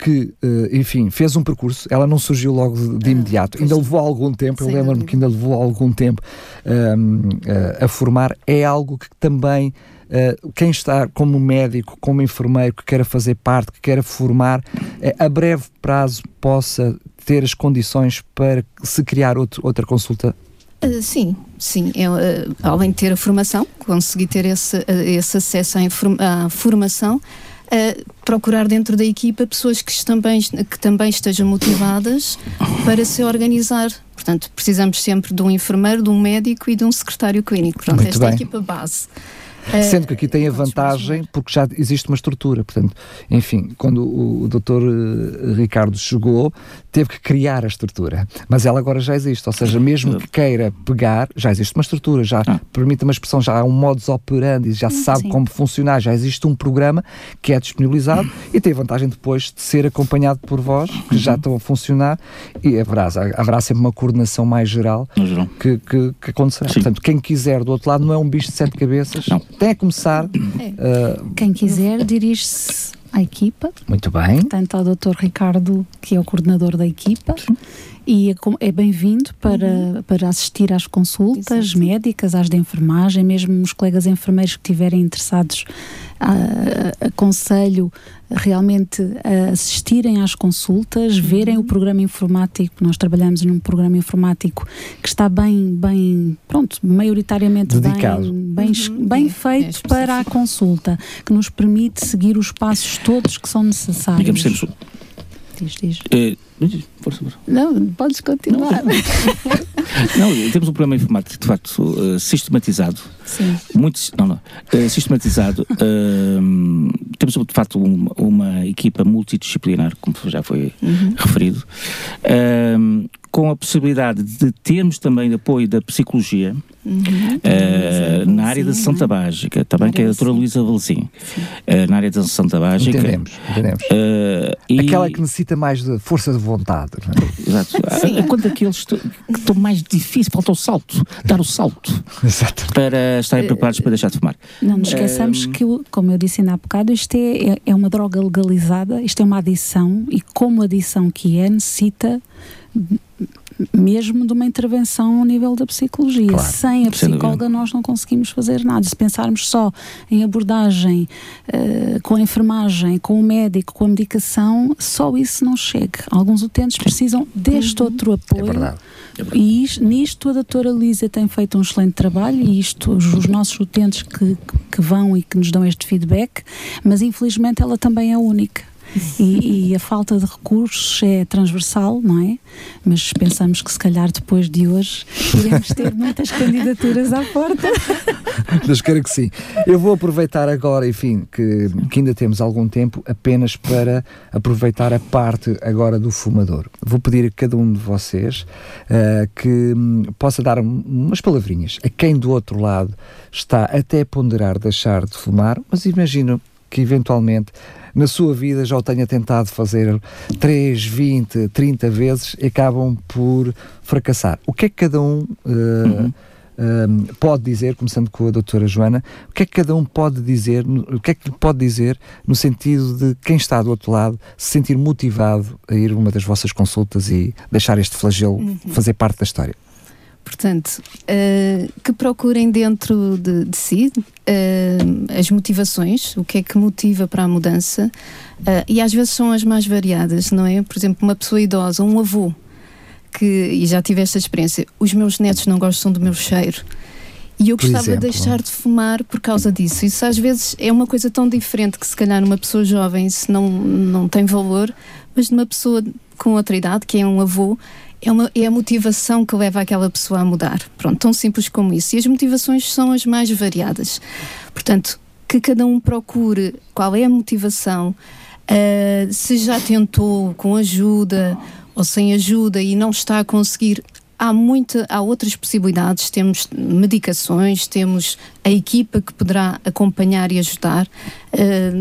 que, uh, enfim, fez um percurso, ela não surgiu logo de, de ah, imediato, ainda levou algum tempo, eu lembro-me que ainda levou algum tempo um, uh, eh, a formar, é algo que também Uh, quem está como médico, como enfermeiro, que queira fazer parte, que queira formar, uh, a breve prazo possa ter as condições para se criar outro, outra consulta? Uh, sim, sim. Eu, além de ter a formação, conseguir ter esse, esse acesso à, à formação, procurar dentro da equipa pessoas que também, que também estejam motivadas para se organizar. Portanto, precisamos sempre de um enfermeiro, de um médico e de um secretário clínico. Portanto, Muito esta bem. é a equipa base. É, Sendo que aqui tem a vantagem porque já existe uma estrutura. Portanto, enfim, quando o, o doutor uh, Ricardo chegou, teve que criar a estrutura. Mas ela agora já existe. Ou seja, mesmo que queira pegar, já existe uma estrutura, já ah. permite uma expressão, já há um modus operandi, já se sabe Sim. como funcionar, já existe um programa que é disponibilizado e tem a vantagem depois de ser acompanhado por vós, que já estão a funcionar, e haverá, haverá sempre uma coordenação mais geral, geral. Que, que, que acontecerá. Sim. Portanto, quem quiser do outro lado não é um bicho de sete cabeças. Não tem a começar. É. Uh, Quem quiser, dirige-se à equipa. Muito bem. Portanto, ao Dr. Ricardo, que é o coordenador da equipa. Sim. E é, é bem-vindo para, uhum. para assistir às consultas Exato. médicas, às de enfermagem, mesmo os colegas enfermeiros que estiverem interessados aconselho realmente a assistirem às consultas, uhum. verem o programa informático. Nós trabalhamos num programa informático que está bem, bem, pronto, maioritariamente Dedicado. bem, bem, uhum. bem é, feito é para a consulta, que nos permite seguir os passos todos que são necessários. Digamos, temos diz, diz. Uh, força, força. Não, podes continuar. Não, não, temos um programa informático, de facto, uh, sistematizado. Sim. Muito, não, não, uh, sistematizado. temos, de facto, um, uma equipa multidisciplinar, como já foi uhum. referido, com a possibilidade de termos também apoio da psicologia, Uhum, uh, na área da sessão tabágica, também que é a doutora Luísa Valzim, uh, na área da sessão tabágica. Entendemos, entendemos. Uh, Aquela e... que necessita mais de força de vontade. É? Exato. Enquanto aqueles que estão mais difíceis, falta o salto, dar o salto Exato. para estarem preparados para deixar de fumar. Não nos esqueçamos que, como eu disse ainda há bocado, isto é, é uma droga legalizada, isto é uma adição e como adição que é, necessita mesmo de uma intervenção ao nível da psicologia. Claro. Sem a Sem psicóloga, nós não conseguimos fazer nada. Se pensarmos só em abordagem uh, com a enfermagem, com o médico, com a medicação, só isso não chega. Alguns utentes precisam deste outro É apoio. verdade. E isto- nisto a doutora Lísia tem feito um excelente trabalho e isto, os, os nossos utentes que, que vão e que nos dão este feedback, mas infelizmente ela também é única. E, e a falta de recursos é transversal, não é? Mas pensamos que se calhar depois de hoje iremos ter muitas candidaturas à porta. Deus queira que sim. Eu vou aproveitar agora, enfim, que, que ainda temos algum tempo, apenas para aproveitar a parte agora do fumador. Vou pedir a cada um de vocês eh, que hum, possa dar um- umas palavrinhas a quem do outro lado está até a ponderar deixar de fumar, mas imagino que eventualmente na sua vida já o tenha tentado fazer 3, 20, 30 vezes e acabam por fracassar. O que é que cada um eh, um, pode dizer, começando com a doutora Joana, o que é que cada um pode dizer, no- o que é que lhe pode dizer no sentido de quem está do outro lado se sentir motivado a ir a uma das vossas consultas e deixar este flagelo fazer parte da história? Portanto, eh, que procurem dentro de, de si eh, as motivações, o que é que motiva para a mudança, eh, e às vezes são as mais variadas, não é? Por exemplo, uma pessoa idosa, um avô, que, e já tive esta experiência, os meus netos não gostam do meu cheiro. E eu gostava exemplo. de deixar de fumar por causa disso. Isso às vezes é uma coisa tão diferente que se calhar numa pessoa jovem isso não, não tem valor, mas numa pessoa com outra idade, que é um avô, é, uma, é a motivação que leva aquela pessoa a mudar. Pronto, tão simples como isso. E as motivações são as mais variadas. Portanto, que cada um procure qual é a motivação, ah, se já tentou com ajuda ou sem ajuda e não está a conseguir. Há, muita, há outras possibilidades, temos medicações, temos a equipa que poderá acompanhar e ajudar ah,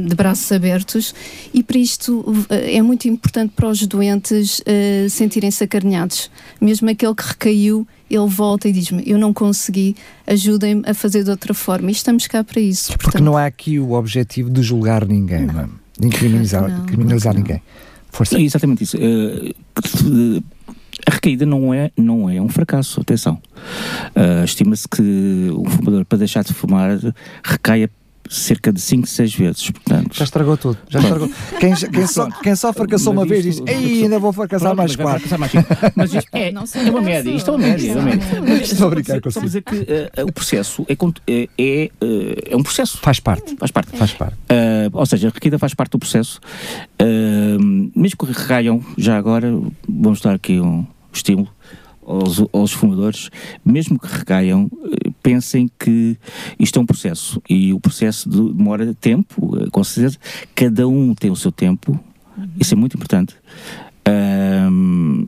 de braços abertos e para isto ah, é muito importante para os doentes ah, sentirem-se acarinhados. Mesmo aquele que recaiu, ele volta e diz-me: Eu não consegui, ajudem-me a fazer de outra forma. E estamos cá para isso. Porque não há aqui o objetivo de julgar ninguém, não. é? de criminalizar, Não, criminalizar não. ninguém. Força. É exatamente isso. Que- a recaída não é, não é um fracasso, atenção. Eh, Estima-se que um fumador, para deixar de fumar, recaia cerca de 5, 6 vezes. Portanto, Já estragou tudo. Já estragou. Quem, quem, só, quem só fracassou uma vez diz: Ei, ainda vou fracassar mais quatro. mais. Mas isto é, é uma dessa. média, isto é uma média. É uma média. Mas Estou a brincar Só para consigo. dizer que eh, o processo é, cont- é, é, eh, é um processo. Faz parte. Faz parte. Faz parte. Uh, ou seja, a recaída faz parte do processo. Uh, mesmo que recaiam, já agora, vamos dar aqui um estímulo aos, aos fumadores, mesmo que recaiam, uh, pensem que isto é um processo e o processo de- demora tempo, uh, com certeza. Cada um tem o seu tempo, isso é muito importante. Um,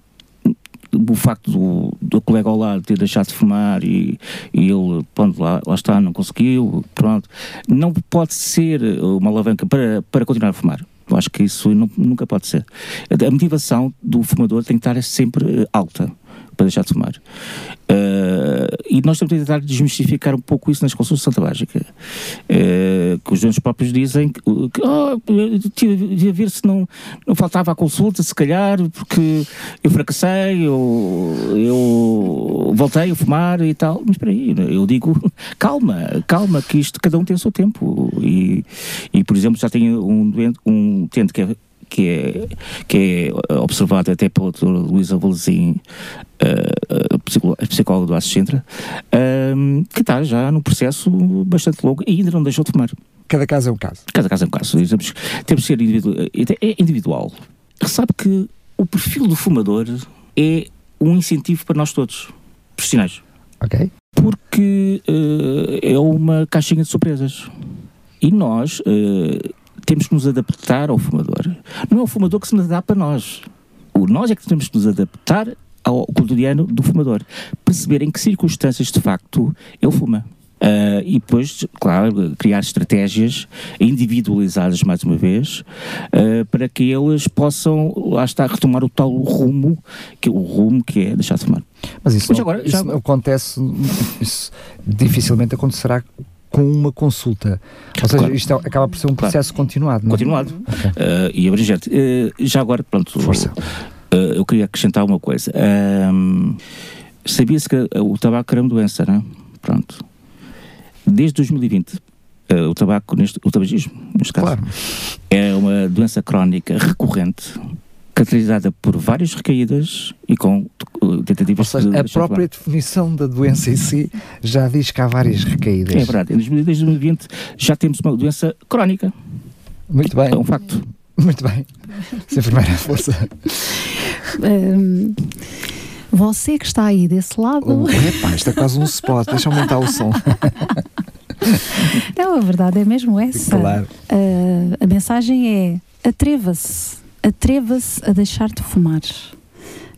o facto do, do colega ao lado ter deixado de fumar e, e ele, pronto, lá, lá está, não conseguiu, pronto, não pode ser uma alavanca para, para continuar a fumar. Eu acho que isso nu- nunca pode ser. A motivação do fumador tem que estar sempre eh, alta para deixar de fumar. Eh, e nós temos de tentar desmistificar um pouco isso nas consultas de Santa Básica. Eh, que os donos próprios dizem que, que oh, tive a ver se não, não faltava a consulta, se calhar, porque eu fracassei, eu, eu voltei a fumar e tal. Mas espera aí, eu digo, calma, calma, que isto cada um tem o seu tempo. E, e por exemplo, já tenho um doente, um utente que é que é, que é observado até pela doutora Luísa Valezin, uh, psicóloga, psicóloga do Aço Sintra, um, que está já num processo bastante longo e ainda não deixou de fumar. Cada caso é um caso. Cada caso é um caso. Temos, temos que ser individual, é individual. Sabe que o perfil do fumador é um incentivo para nós todos, profissionais. Ok? Porque uh, é uma caixinha de surpresas. E nós uh, temos que nos adaptar ao fumador. Não é o fumador que se nos adapta a nós. O nós é que temos que nos adaptar ao cotidiano do fumador. Perceber em que circunstâncias, de facto, ele fuma. Uh, e depois, claro, criar estratégias individualizadas, mais uma vez, uh, para que eles possam, lá está, retomar o tal rumo, que o rumo que é deixar de fumar. Mas isso, Mas não, agora, isso já- acontece, isso dificilmente acontecerá com uma consulta. Ou seja, Claro. isto acaba por ser um Claro. processo continuado. Não? é? Continuado. Ok. Uh, e abrangente. Uh, já agora, pronto, Força. Uh, eu queria acrescentar uma coisa. Sabia-se que o tabaco era uma doença, não é? Pronto. Desde 2020, uh, o tabaco, neste, o tabagismo, neste caso, Claro. é uma doença crónica recorrente, caracterizada por várias recaídas e com uh, tentativas Ou seja, de a própria definição da doença em si já diz que há várias recaídas. É verdade. Em 2000 Desde 2020 já temos uma doença crónica. Muito bem. É um facto. Muito bem. Se enfermeira, força. Hum, você que está aí desse lado, Oh, epá, isto é quase um spot. Deixa eu aumentar o som. não, a verdade é mesmo essa. Claro. Ah, a mensagem é: atreva-se, atreva-se a deixar de fumar.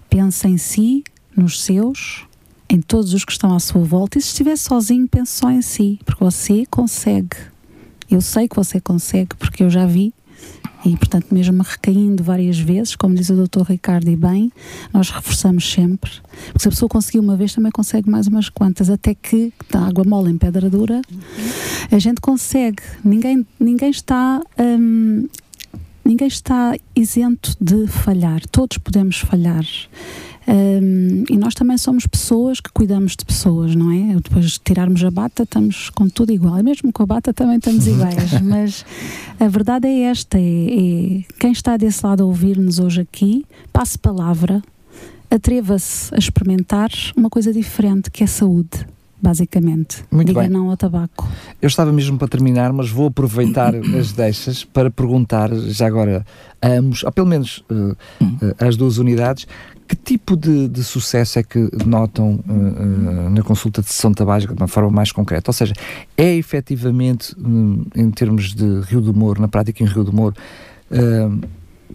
Pense em si, nos seus, em todos os que estão à sua volta. E se estiver sozinho, pense só em si, porque você consegue. Eu sei que você consegue, porque eu já vi. E, portanto, mesmo recaindo várias vezes, como diz o Dr. Ricardo e bem, nós reforçamos sempre. Porque se a pessoa conseguiu uma vez, também consegue mais umas quantas, até que da água mole em pedra dura, a gente consegue. Ninguém, ninguém está. hum, ninguém está isento de falhar. Todos podemos falhar. Hum, e nós também somos pessoas que cuidamos de pessoas, não é? Depois de tirarmos a bata, estamos com tudo igual. E mesmo com a bata também estamos iguais. Mas a verdade é esta: é, é quem está desse lado a ouvir-nos hoje aqui, passe palavra, atreva-se a experimentar uma coisa diferente, que é saúde, basicamente. Muito Diga bem. não ao tabaco. Eu estava mesmo para terminar, mas vou aproveitar as deixas para perguntar, já agora, a ambos, ou pelo menos eh, às duas unidades, que tipo de, de sucesso é que notam eh, eh, na consulta de sessão tabágica de uma forma mais concreta? Ou seja, é efetivamente, hum, em termos de Rio do Moro, na prática em Rio do Moro, hum,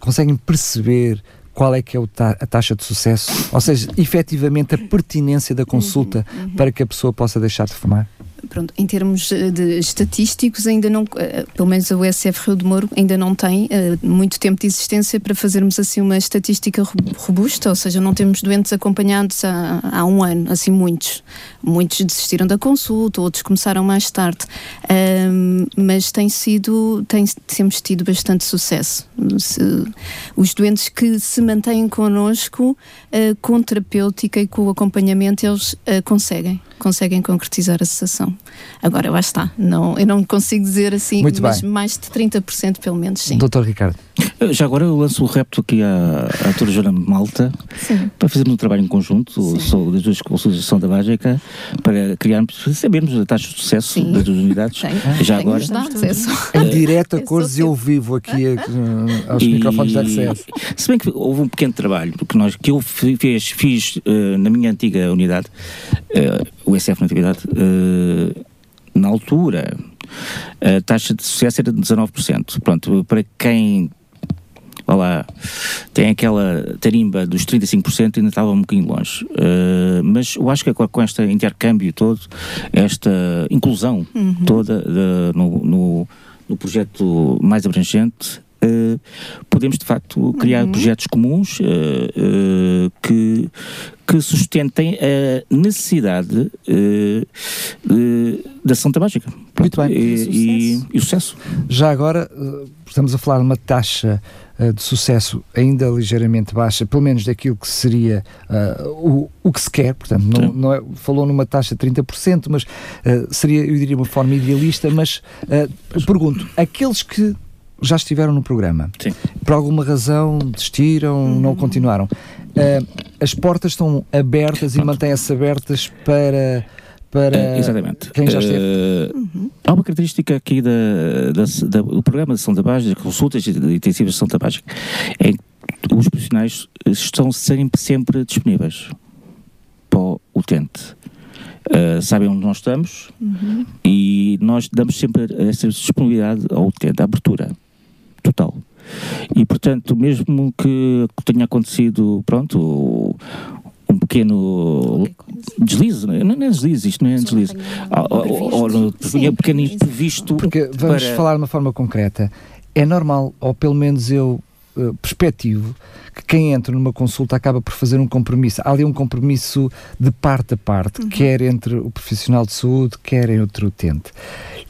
conseguem perceber qual é que é ta- a taxa de sucesso? Ou seja, efetivamente a pertinência da consulta para que a pessoa possa deixar de fumar? Pronto, em termos eh, de estatísticos, ainda não, eh, pelo menos a USF Rio de Moro ainda não tem eh, muito tempo de existência para fazermos assim uma estatística ro- robusta, ou seja, não temos doentes acompanhados há, há um ano, assim muitos. Muitos desistiram da consulta, outros começaram mais tarde, Ahm, mas tem sido, tem, temos tido bastante sucesso. Se- os doentes que se mantêm connosco, eh, com terapêutica e com o acompanhamento, eles eh, conseguem, conseguem concretizar a cessação. Agora, lá está, não, eu não consigo dizer assim, Muito mas bem. mais de 30% pelo menos, sim. Doutor Ricardo. Uh, Já agora eu lanço o repto aqui à, à doutora Joana Malta Sim. para fazermos um trabalho em conjunto, sou das duas consultações da Básica, para criarmos, sabermos a taxa de sucesso Sim. das duas unidades. Tem, Já agora. é Em direto, a é cores e ao vivo aqui eh, aos E- microfones da RCS. Se bem que houve um pequeno trabalho que, nós, que eu fi- fiz, fiz eh, na minha antiga unidade, eh, o SF na atividade, eh, na altura, a taxa de sucesso era de 19%. Pronto, para quem lá, tem aquela tarimba dos 35%, ainda estava um bocadinho longe. Eh, mas eu acho que agora com este intercâmbio todo, esta inclusão toda de- no, no, no projeto mais abrangente, eh, podemos de facto criar projetos comuns eh, eh, que, que sustentem a necessidade da ação tabágica. Muito bem. E, e, e o sucesso. Já agora, estamos a falar de uma taxa de sucesso ainda ligeiramente baixa, pelo menos daquilo que seria eh, o, o que se quer, portanto, não, não é- falou numa taxa de 30%, mas eh, seria, eu diria, uma forma idealista, mas eh, pergunto, aqueles que já estiveram no programa, Sim. por alguma razão desistiram, não continuaram, eh, as portas estão abertas e Pronto. mantêm-se abertas para... para Eh, exatamente. quem já esteve. Eh, Há uma característica aqui da, da- da- do programa de São Tabágica, das consultas intensivas de São Tabágica, é que os profissionais estão sempre, sempre disponíveis para o utente. Eh, sabem onde nós estamos e nós damos sempre essa disponibilidade ao utente, a abertura total. E, portanto, mesmo que tenha acontecido, pronto, um pequeno deslize, não é não é deslize, isto não é deslize. Ah, Ou, ou, um pequeno imprevisto. Porque vamos para- falar de uma forma concreta. É normal, ou pelo menos eu eh, perspectivo, que quem entra numa consulta acaba por fazer um compromisso. Há ali um compromisso de parte a parte, quer entre o profissional de saúde, quer entre o utente.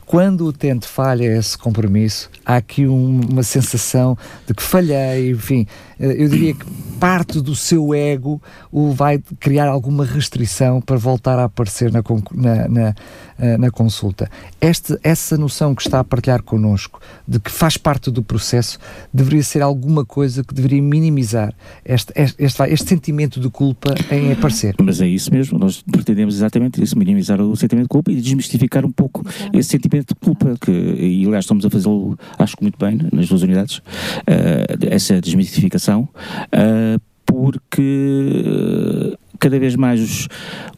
Quando o utente falha esse compromisso, há aqui um, uma sensação de que falhei, enfim, eh, eu diria que parte do seu ego o vai criar alguma restrição para voltar a aparecer na, na, na, eh, na consulta. Este, essa noção que está a partilhar connosco, de que faz parte do processo, deveria ser alguma coisa que deveria minimizar este, este, este, este sentimento de culpa em aparecer. Mas é isso mesmo, nós pretendemos exatamente isso, minimizar o sentimento de culpa e desmistificar um pouco esse sentimento de culpa, que, e aliás estamos a fazê-lo, acho que muito bem, nas duas unidades, uh, essa desmistificação, uh, porque cada vez mais os,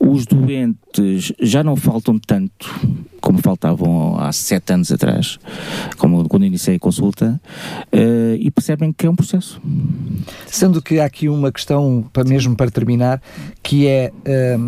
os doentes já não faltam tanto como faltavam há sete anos atrás, como quando iniciei a consulta, uh, e percebem que é um processo. Sendo que há aqui uma questão, para, mesmo para terminar, que é uh,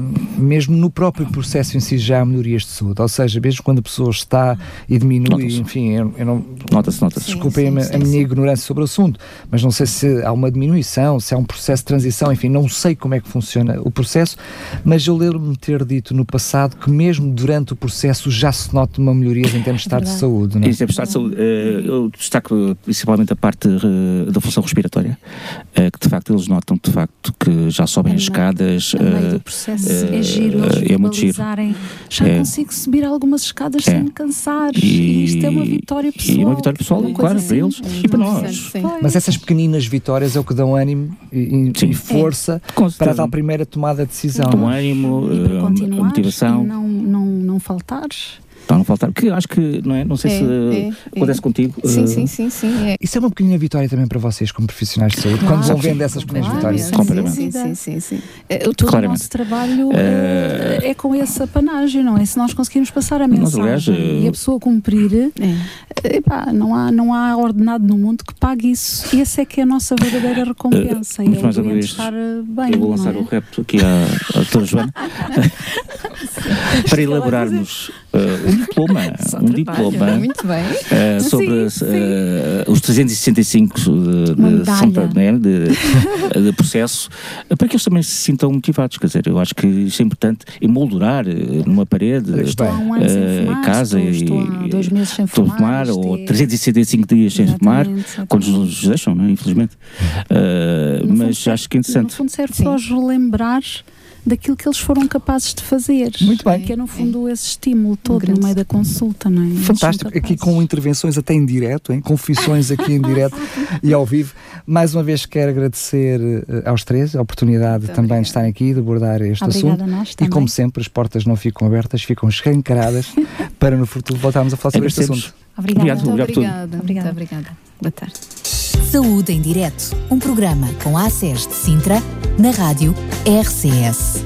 mesmo no próprio processo em si já há melhorias de saúde, ou seja, mesmo quando a pessoa está e diminui, enfim, eu, eu não. Nota-se, nota-se. Desculpem sim, sim, a, a minha ignorância sobre o assunto, mas não sei se há uma diminuição, se há um processo de transição, enfim, não sei como é que funciona o processo, mas eu lembro-me ter dito no passado que mesmo durante o processo já se nota uma melhoria em termos de estado de saúde. Não é? Em termos de estado de saúde, eh, eu destaco principalmente a parte eh, da função respiratória, eh, que de facto eles notam de facto que já sobem é as escadas. A meio do processo é giro, é muito giro. Já é. consigo subir algumas escadas é. sem me cansar. E, e, isto é uma vitória pessoal. E uma vitória pessoal, claro, assim. para eles e para nós. Mas essas pequeninas vitórias é o que dão ânimo e, e força para a tal primeira tomada de decisão. Dão ânimo, a motivação. não, não, não faltares A não faltar, porque acho que, não é? Não sei é, se é, acontece é. contigo. Sim, uh... sim, sim, sim. É. Isso é uma pequena vitória também para vocês, como profissionais de saúde, claro, quando vão vendo essas pequenas claro, vitórias. Sim, sim, sim, sim, sim. Uh, todo Claramente. o nosso trabalho uh... é com esse apanágio, não é? Se nós conseguirmos passar a mensagem aliás, e a pessoa cumprir, epá, não, há, não há ordenado no mundo que pague isso. E essa é que é a nossa verdadeira recompensa. Uh, é o estar bem. Eu vou lançar o repto aqui à, à doutora Joana para elaborarmos um diploma, um diploma uh, sobre sim, sim. Uh, os 365 de, de, Santa, né, de, de, processo, para que eles também se sintam motivados. Quer dizer, eu acho que isso é importante emoldurar numa parede, estou um fumar, casa estou, e estou há dois meses sem fumar, fumar ou 365 dias sem fumar, quando nos deixam, não, é? infelizmente. mas fundo, acho que é interessante. No fundo serve para os relembrar daquilo que eles foram capazes de fazer. Muito bem. Que é, no fundo, esse estímulo todo no meio da consulta, não é? Fantástico. Aqui com intervenções até em direto, hein? confissões aqui em direto e ao vivo. Mais uma vez quero agradecer uh, aos três a oportunidade Muito também obrigada. de estarem aqui, de abordar este Obrigada assunto. E como sempre, as portas não ficam abertas, ficam escancaradas para no futuro voltarmos a falar sobre este assunto. Obrigada. Obrigado, Muito obrigada. Obrigada. Muito obrigada. Boa tarde. Saúde em Direto, um programa com a ACES de Sintra, na rádio RCS.